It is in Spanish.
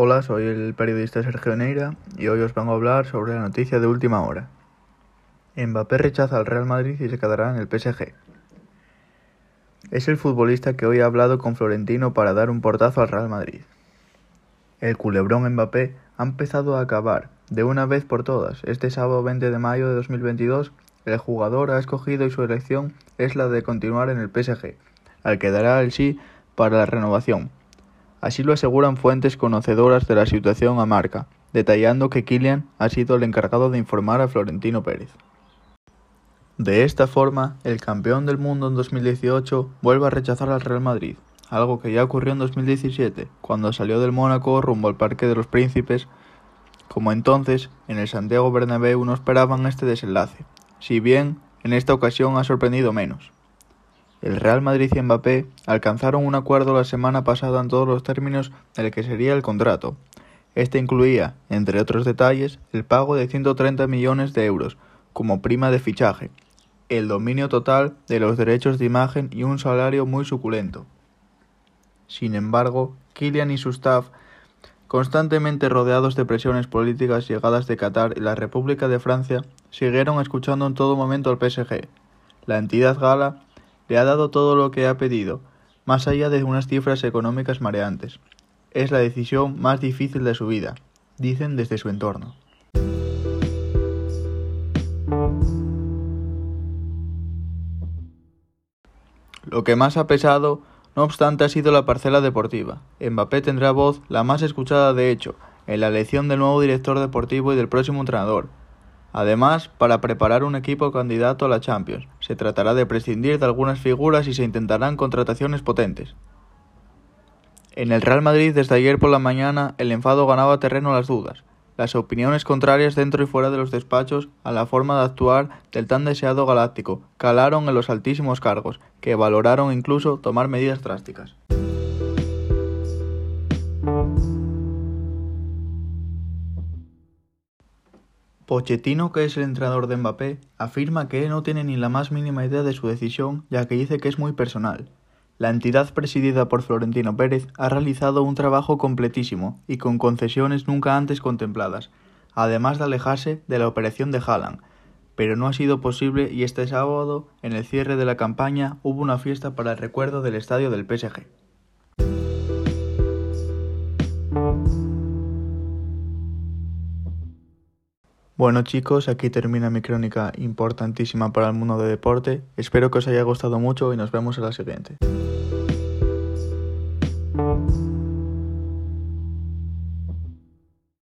Hola, soy el periodista Sergio Neira y hoy os vengo a hablar sobre la noticia de última hora. Mbappé rechaza al Real Madrid y se quedará en el PSG. Es el futbolista que hoy ha hablado con Florentino para dar un portazo al Real Madrid. El culebrón Mbappé ha empezado a acabar, de una vez por todas. Este sábado 20 de mayo de 2022, el jugador ha escogido y su elección es la de continuar en el PSG, al que dará el sí para la renovación. Así lo aseguran fuentes conocedoras de la situación a marca, detallando que Kylian ha sido el encargado de informar a Florentino Pérez. De esta forma, el campeón del mundo en 2018 vuelve a rechazar al Real Madrid, algo que ya ocurrió en 2017, cuando salió del Mónaco rumbo al Parque de los Príncipes. Como entonces, en el Santiago Bernabéu no esperaban este desenlace, si bien en esta ocasión ha sorprendido menos. El Real Madrid y Mbappé alcanzaron un acuerdo la semana pasada en todos los términos del que sería el contrato. Este incluía, entre otros detalles, el pago de 130 millones de euros como prima de fichaje, el dominio total de los derechos de imagen y un salario muy suculento. Sin embargo, Kylian y su staff, constantemente rodeados de presiones políticas llegadas de Qatar y la República de Francia, siguieron escuchando en todo momento al PSG. La entidad gala le ha dado todo lo que ha pedido, más allá de unas cifras económicas mareantes. Es la decisión más difícil de su vida, dicen desde su entorno. Lo que más ha pesado, no obstante, ha sido la parcela deportiva. Mbappé tendrá voz la más escuchada de hecho, en la elección del nuevo director deportivo y del próximo entrenador. Además, para preparar un equipo candidato a la Champions, se tratará de prescindir de algunas figuras y se intentarán contrataciones potentes. En el Real Madrid desde ayer por la mañana el enfado ganaba terreno a las dudas las opiniones contrarias dentro y fuera de los despachos a la forma de actuar del tan deseado galáctico calaron en los altísimos cargos, que valoraron incluso tomar medidas drásticas. Pochettino, que es el entrenador de Mbappé, afirma que no tiene ni la más mínima idea de su decisión, ya que dice que es muy personal. La entidad presidida por Florentino Pérez ha realizado un trabajo completísimo y con concesiones nunca antes contempladas, además de alejarse de la operación de Haaland, pero no ha sido posible y este sábado, en el cierre de la campaña, hubo una fiesta para el recuerdo del estadio del PSG. Bueno chicos, aquí termina mi crónica importantísima para el mundo de deporte. Espero que os haya gustado mucho y nos vemos en la siguiente.